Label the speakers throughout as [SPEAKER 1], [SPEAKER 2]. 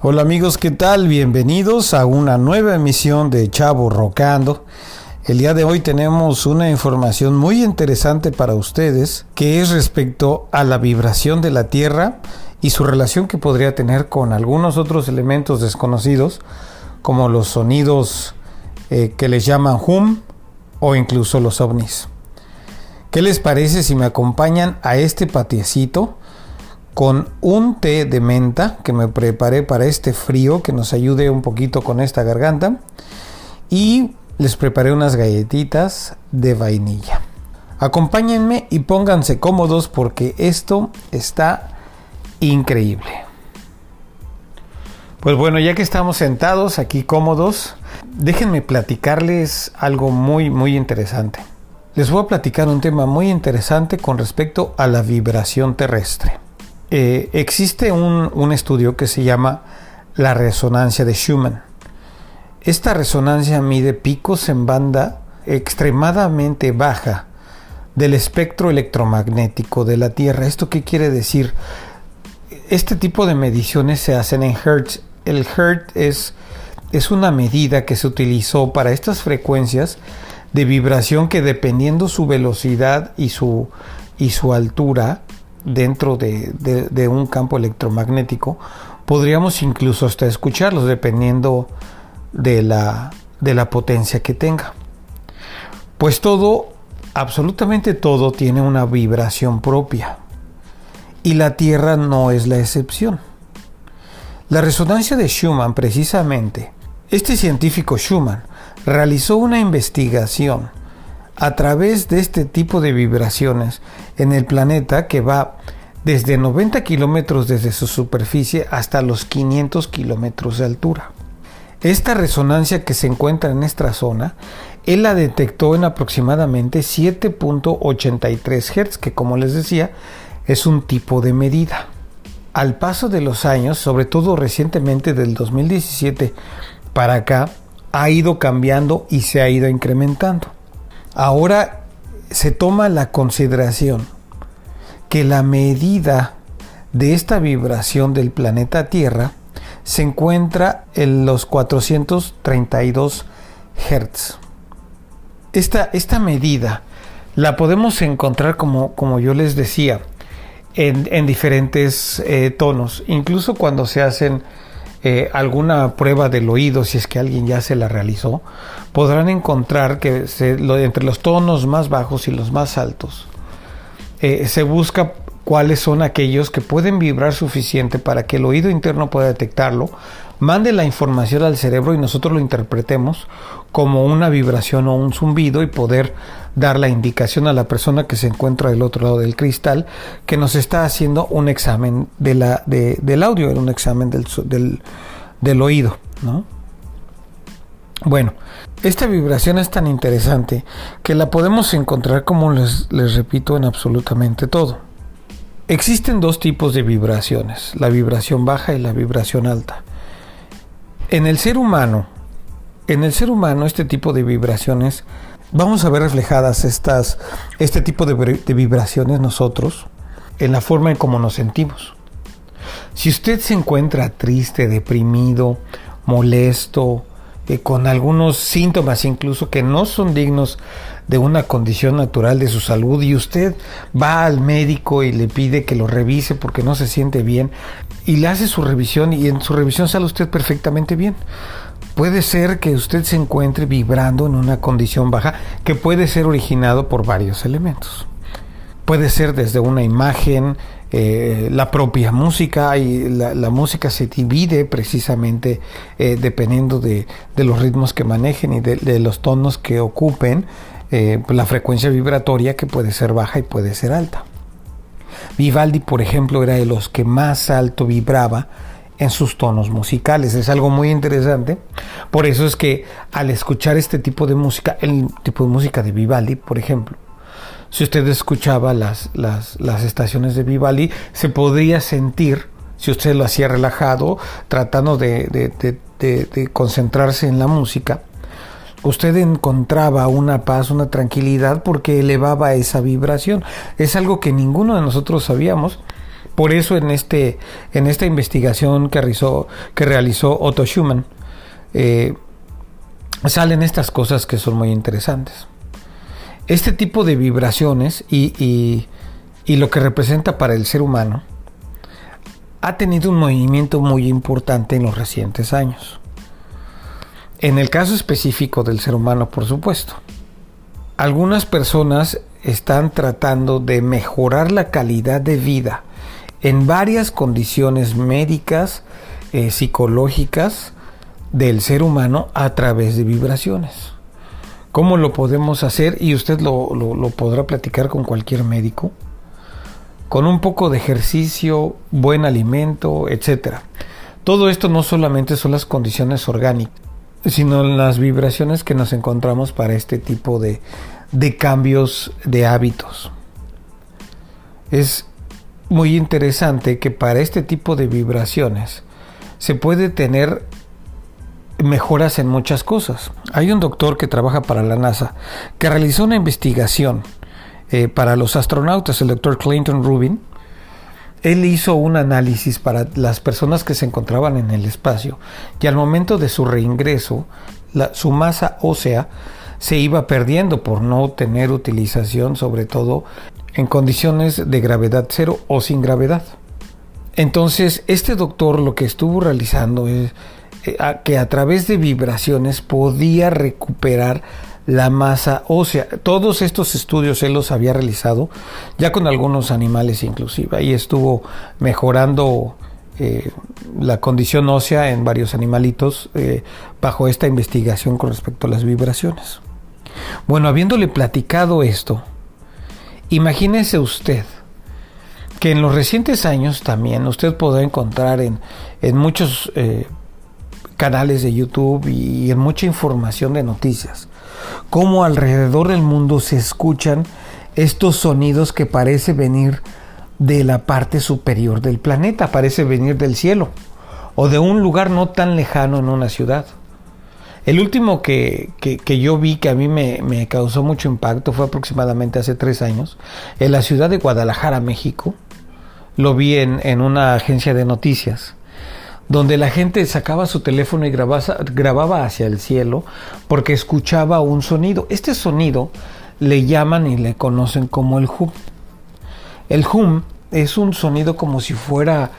[SPEAKER 1] Hola amigos, ¿qué tal? Bienvenidos a una nueva emisión de Chavo Rocando. El día de hoy tenemos una información muy interesante para ustedes que es respecto a la vibración de la Tierra y su relación que podría tener con algunos otros elementos desconocidos como los sonidos eh, que les llaman hum o incluso los ovnis. ¿Qué les parece si me acompañan a este patiecito? Con un té de menta que me preparé para este frío que nos ayude un poquito con esta garganta y les preparé unas galletitas de vainilla. Acompáñenme y pónganse cómodos porque esto está increíble. Pues bueno, ya que estamos sentados aquí cómodos, déjenme platicarles algo muy muy interesante. Les voy a platicar un tema muy interesante con respecto a la vibración terrestre. Eh, existe un, estudio que se llama la resonancia de Schumann. Esta resonancia mide picos en banda extremadamente baja del espectro electromagnético de la Tierra. ¿Esto qué quiere decir? Este tipo de mediciones se hacen en Hertz. El Hertz es, es una medida que se utilizó para estas frecuencias de vibración que dependiendo su velocidad y su, y su altura, dentro de, un campo electromagnético, podríamos incluso hasta escucharlos dependiendo de la, de la potencia que tenga. Pues todo, absolutamente todo tiene una vibración propia y la Tierra no es la excepción. La resonancia de Schumann, precisamente, este científico Schumann realizó una investigación a través de este tipo de vibraciones en el planeta que va desde 90 kilómetros desde su superficie hasta los 500 kilómetros de altura. Esta resonancia que se encuentra en esta zona, él la detectó en aproximadamente 7.83 Hz, que como les decía, es un tipo de medida. Al paso de los años, sobre todo recientemente del 2017 para acá, ha ido cambiando y se ha ido incrementando. Ahora se toma la consideración que la medida de esta vibración del planeta Tierra se encuentra en los 432 Hz. Esta, esta medida la podemos encontrar, como, como yo les decía, en, diferentes eh, tonos, incluso cuando se hacen eh, alguna prueba del oído, si es que alguien ya se la realizó, podrán encontrar que entre los tonos más bajos y los más altos eh, se busca cuáles son aquellos que pueden vibrar suficiente para que el oído interno pueda detectarlo, mande la información al cerebro y nosotros lo interpretemos como una vibración o un zumbido y poder dar la indicación a la persona que se encuentra del otro lado del cristal que nos está haciendo un examen de la, del audio, un examen del, del, del oído. ¿no? Bueno, esta vibración es tan interesante que la podemos encontrar, como les, les repito, en absolutamente todo. Existen dos tipos de vibraciones, la vibración baja y la vibración alta. En el ser humano, en el ser humano este tipo de vibraciones, vamos a ver reflejadas estas, este tipo de, vibraciones nosotros en la forma en cómo nos sentimos. Si usted se encuentra triste, deprimido, molesto, eh, con algunos síntomas incluso que no son dignos de una condición natural de su salud y usted va al médico y le pide que lo revise porque no se siente bien y le hace su revisión y en su revisión sale usted perfectamente bien. Puede ser que usted se encuentre vibrando en una condición baja que puede ser originado por varios elementos. Puede ser desde una imagen, eh, la propia música y la, música se divide precisamente eh, dependiendo de, los ritmos que manejen y de los tonos que ocupen eh, la frecuencia vibratoria que puede ser baja y puede ser alta. Vivaldi, por ejemplo, era de los que más alto vibraba en sus tonos musicales. Es algo muy interesante. Por eso es que al escuchar este tipo de música, el tipo de música de Vivaldi, por ejemplo, si usted escuchaba las, las, las estaciones de Vivaldi, se podría sentir, si usted lo hacía relajado, tratando de, de concentrarse en la música, usted encontraba una paz, una tranquilidad porque elevaba esa vibración. Es algo que ninguno de nosotros sabíamos, Por eso en, este, en esta investigación que realizó, Otto Schumann, eh, salen estas cosas que son muy interesantes. Este tipo de vibraciones y, y lo que representa para el ser humano ha tenido un movimiento muy importante en los recientes años. En el caso específico del ser humano, por supuesto. Algunas personas están tratando de mejorar la calidad de vida en varias condiciones médicas, eh, psicológicas del ser humano a través de vibraciones. ¿Cómo lo podemos hacer? Y usted lo, lo podrá platicar con cualquier médico. Con un poco de ejercicio, buen alimento, etc. Todo esto no solamente son las condiciones orgánicas, sino las vibraciones que nos encontramos para este tipo de, de cambios de hábitos. Es muy interesante que para este tipo de vibraciones se puede tener mejoras en muchas cosas. Hay un doctor que trabaja para la NASA que realizó una investigación eh, para los astronautas, el doctor Clinton Rubin. Él hizo un análisis para las personas que se encontraban en el espacio y al momento de su reingreso, su masa ósea se iba perdiendo por no tener utilización, sobre todo en condiciones de gravedad cero o sin gravedad. Entonces, este doctor lo que estuvo realizando es eh, que a través de vibraciones podía recuperar la masa ósea. Todos estos estudios él los había realizado ya con algunos animales inclusive. Ahí estuvo mejorando eh, la condición ósea en varios animalitos eh, bajo esta investigación con respecto a las vibraciones. Bueno, habiéndole platicado esto, imagínese usted que en los recientes años también usted podrá encontrar en, muchos eh, canales de YouTube y en mucha información de noticias cómo alrededor del mundo se escuchan estos sonidos que parece venir de la parte superior del planeta, parece venir del cielo o de un lugar no tan lejano en una ciudad. El último que, yo vi que a mí me, causó mucho impacto fue aproximadamente hace tres años, en la ciudad de Guadalajara, México. Lo vi en, en una agencia de noticias, donde la gente sacaba su teléfono y grababa hacia el cielo porque escuchaba un sonido. Este sonido le llaman y le conocen como el hum. El hum es un sonido como si fuera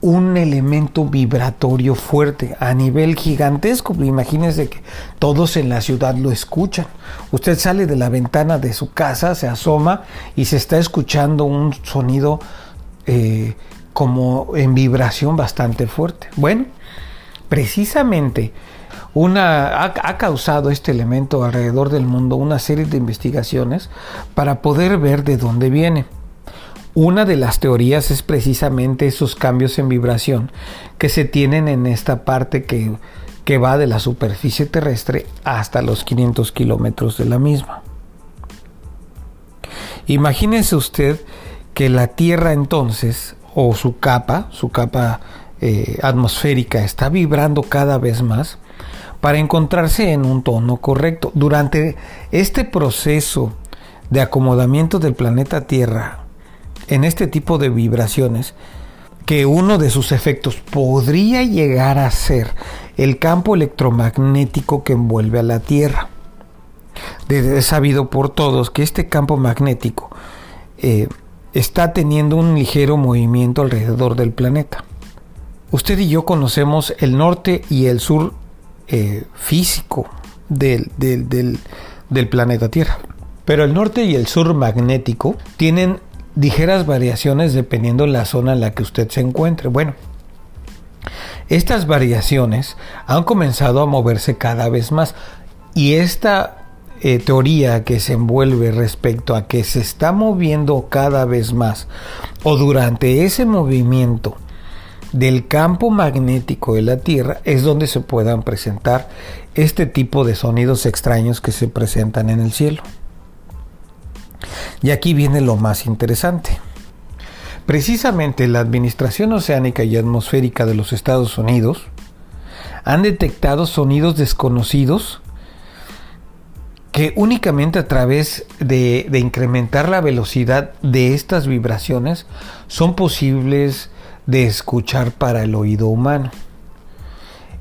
[SPEAKER 1] un elemento vibratorio fuerte a nivel gigantesco. Imagínense que todos en la ciudad lo escuchan. Usted sale de la ventana de su casa, se asoma y se está escuchando un sonido eh, como en vibración bastante fuerte. Bueno, precisamente una, ha, causado este elemento alrededor del mundo una serie de investigaciones para poder ver de dónde viene. Una de las teorías es precisamente esos cambios en vibración que se tienen en esta parte que, que va de la superficie terrestre hasta los 500 kilómetros de la misma. Imagínense usted que la Tierra entonces, o su capa, su capa eh, atmosférica, está vibrando cada vez más para encontrarse en un tono correcto. Durante este proceso de acomodamiento del planeta Tierra en este tipo de vibraciones que uno de sus efectos podría llegar a ser el campo electromagnético que envuelve a la Tierra. Es sabido por todos que este campo magnético eh, está teniendo un ligero movimiento alrededor del planeta. Usted y yo conocemos el norte y el sur eh, físico del, del planeta Tierra. Pero el norte y el sur magnético tienen ligeras variaciones dependiendo de la zona en la que usted se encuentre. Bueno, estas variaciones han comenzado a moverse cada vez más y esta eh, teoría que se envuelve respecto a que se está moviendo cada vez más o durante ese movimiento del campo magnético de la Tierra es donde se puedan presentar este tipo de sonidos extraños que se presentan en el cielo. Y aquí viene lo más interesante. Precisamente la Administración Oceánica y Atmosférica de los Estados Unidos han detectado sonidos desconocidos que únicamente a través de, incrementar la velocidad de estas vibraciones son posibles de escuchar para el oído humano.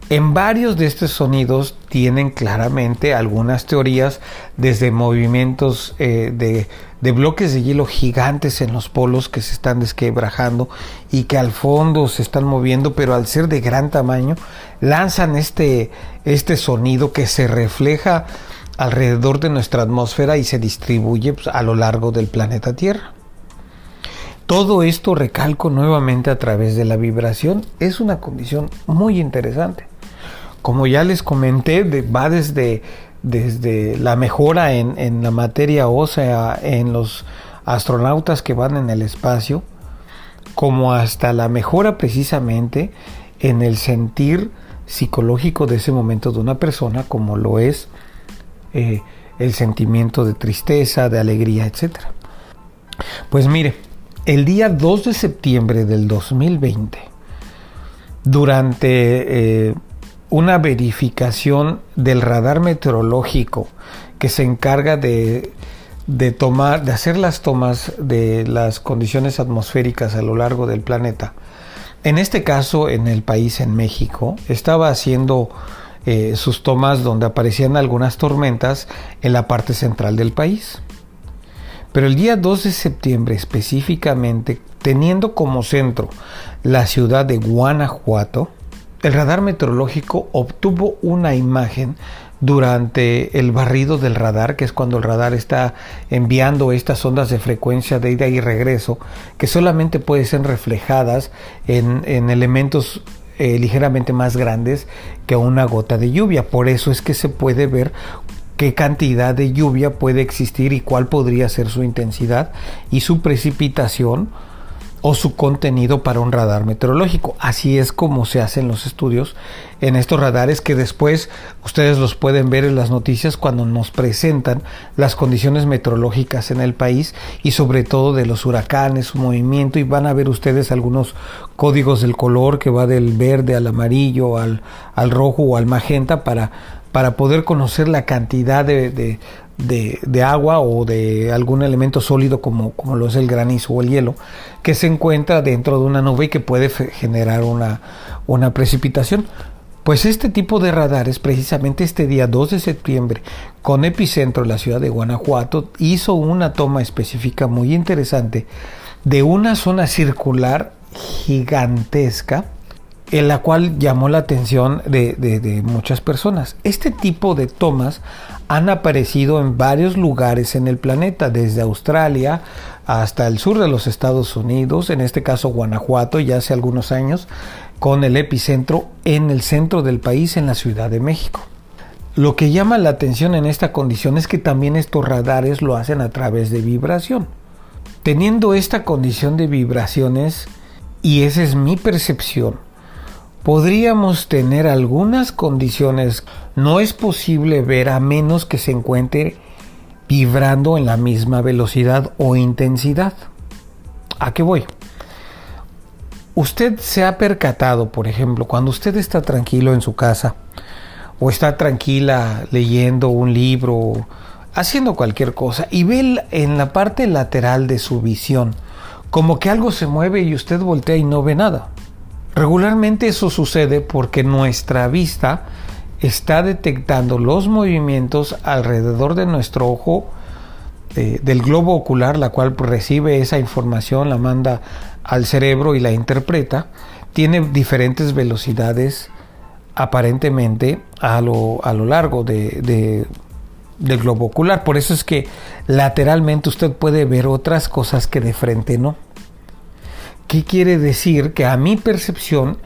[SPEAKER 1] En varios de estos sonidos tienen claramente algunas teorías, desde movimientos eh, de, bloques de hielo gigantes en los polos que se están desquebrajando y que al fondo se están moviendo, pero al ser de gran tamaño, lanzan este, este sonido que se refleja alrededor de nuestra atmósfera y se distribuye pues, a lo largo del planeta Tierra. Todo esto, recalco nuevamente a través de la vibración, es una condición muy interesante como ya les comenté, va desde, desde la mejora en, la materia ósea en los astronautas que van en el espacio, como hasta la mejora precisamente en el sentir psicológico de ese momento de una persona, como lo es eh, el sentimiento de tristeza, de alegría, etc. Pues mire, el día 2 de septiembre del 2020, durante eh, una verificación del radar meteorológico que se encarga de, tomar, de hacer las tomas de las condiciones atmosféricas a lo largo del planeta. En este caso, en el país, en México, estaba haciendo eh, sus tomas donde aparecían algunas tormentas en la parte central del país. Pero el día 2 de septiembre específicamente, teniendo como centro la ciudad de Guanajuato, el radar meteorológico obtuvo una imagen durante el barrido del radar, que es cuando el radar está enviando estas ondas de frecuencia de ida y regreso, que solamente pueden ser reflejadas en, elementos eh, ligeramente más grandes que una gota de lluvia. Por eso es que se puede ver qué cantidad de lluvia puede existir y cuál podría ser su intensidad y su precipitación o su contenido para un radar meteorológico. Así es como se hacen los estudios en estos radares que después ustedes los pueden ver en las noticias cuando nos presentan las condiciones meteorológicas en el país y sobre todo de los huracanes, su movimiento y van a ver ustedes algunos códigos del color que va del verde al amarillo, al, al rojo o al magenta para, para poder conocer la cantidad de de, agua o de algún elemento sólido como, como lo es el granizo o el hielo, que se encuentra dentro de una nube y que puede generar una, una precipitación. Pues este tipo de radares, precisamente este día 2 de septiembre, con epicentro en la ciudad de Guanajuato, hizo una toma específica muy interesante de una zona circular gigantesca en la cual llamó la atención de, muchas personas. Este tipo de tomas han aparecido en varios lugares en el planeta, desde Australia hasta el sur de los Estados Unidos, en este caso Guanajuato, ya hace algunos años, con el epicentro en el centro del país, en la Ciudad de México. Lo que llama la atención en esta condición es que también estos radares lo hacen a través de vibración. Teniendo esta condición de vibraciones, y esa es mi percepción, podríamos tener algunas condiciones. No es posible ver a menos que se encuentre vibrando en la misma velocidad o intensidad. ¿A qué voy? Usted se ha percatado, por ejemplo, cuando usted está tranquilo en su casa o está tranquila leyendo un libro, haciendo cualquier cosa y ve en la parte lateral de su visión como que algo se mueve y usted voltea y no ve nada. Regularmente eso sucede porque nuestra vista está detectando los movimientos alrededor de nuestro ojo del globo ocular, la cual recibe esa información, la manda al cerebro y la interpreta, tiene diferentes velocidades aparentemente a lo, a lo largo de, del globo ocular. Por eso es que lateralmente usted puede ver otras cosas que de frente no. ¿Qué quiere decir? Que a mi percepción,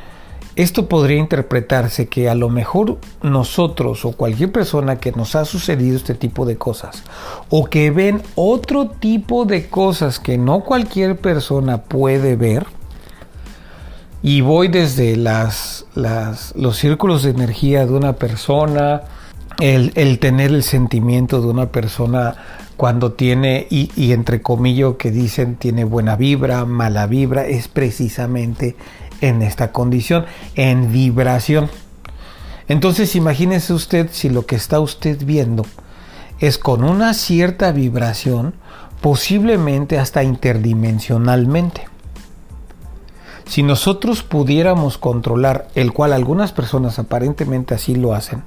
[SPEAKER 1] esto podría interpretarse que a lo mejor nosotros o cualquier persona que nos ha sucedido este tipo de cosas o que ven otro tipo de cosas que no cualquier persona puede ver, y voy desde las, los círculos de energía de una persona, el, el, tener el sentimiento de una persona cuando tiene, y, entre comillas que dicen tiene buena vibra, mala vibra, es precisamente en esta condición, en vibración. Entonces imagínese usted si lo que está usted viendo es con una cierta vibración, posiblemente hasta interdimensionalmente. Si nosotros pudiéramos controlar, el cual algunas personas aparentemente así lo hacen,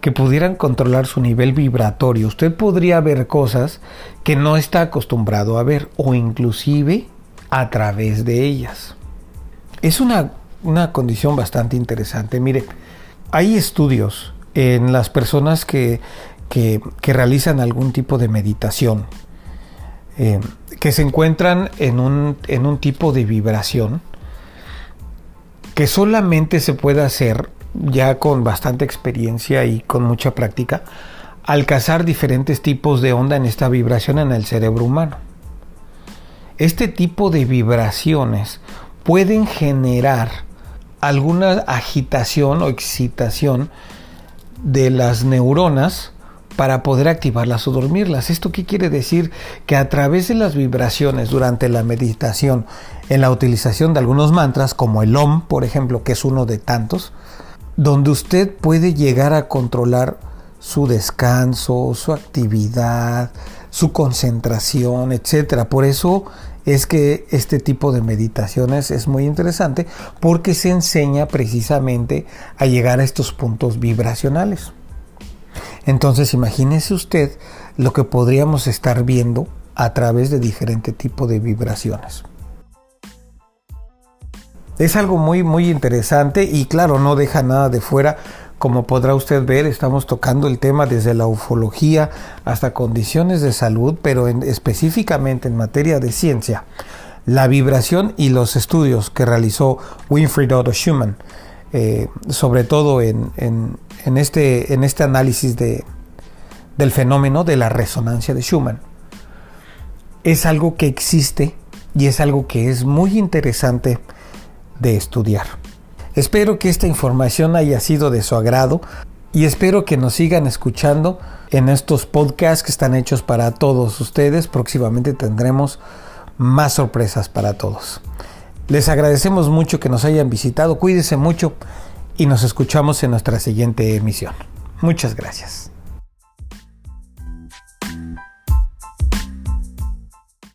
[SPEAKER 1] que pudieran controlar su nivel vibratorio, usted podría ver cosas que no está acostumbrado a ver o inclusive a través de ellas. Es una, una condición bastante interesante. Mire, hay estudios en las personas que, que, realizan algún tipo de meditación, eh, que se encuentran en un, en un tipo de vibración que solamente se puede hacer ya con bastante experiencia y con mucha práctica, al cazar diferentes tipos de onda en esta vibración en el cerebro humano. Este tipo de vibraciones pueden generar alguna agitación o excitación de las neuronas para poder activarlas o dormirlas. ¿Esto qué quiere decir? Que a través de las vibraciones durante la meditación, en la utilización de algunos mantras, como el OM, por ejemplo, que es uno de tantos, donde usted puede llegar a controlar su descanso, su actividad, su concentración, etc. Por eso es que este tipo de meditaciones es muy interesante porque se enseña precisamente a llegar a estos puntos vibracionales. Entonces imagínese usted lo que podríamos estar viendo a través de diferente tipo de vibraciones. Es algo muy, muy interesante y claro, no deja nada de fuera. Como podrá usted ver, estamos tocando el tema desde la ufología hasta condiciones de salud, pero específicamente en materia de ciencia. La vibración y los estudios que realizó Winfried Otto Schumann, eh, sobre todo en, este, en este análisis de, del fenómeno de la resonancia de Schumann, es algo que existe y es algo que es muy interesante de estudiar. Espero que esta información haya sido de su agrado y espero que nos sigan escuchando en estos podcasts que están hechos para todos ustedes. Próximamente tendremos más sorpresas para todos. Les agradecemos mucho que nos hayan visitado, cuídense mucho y nos escuchamos en nuestra siguiente emisión. Muchas gracias.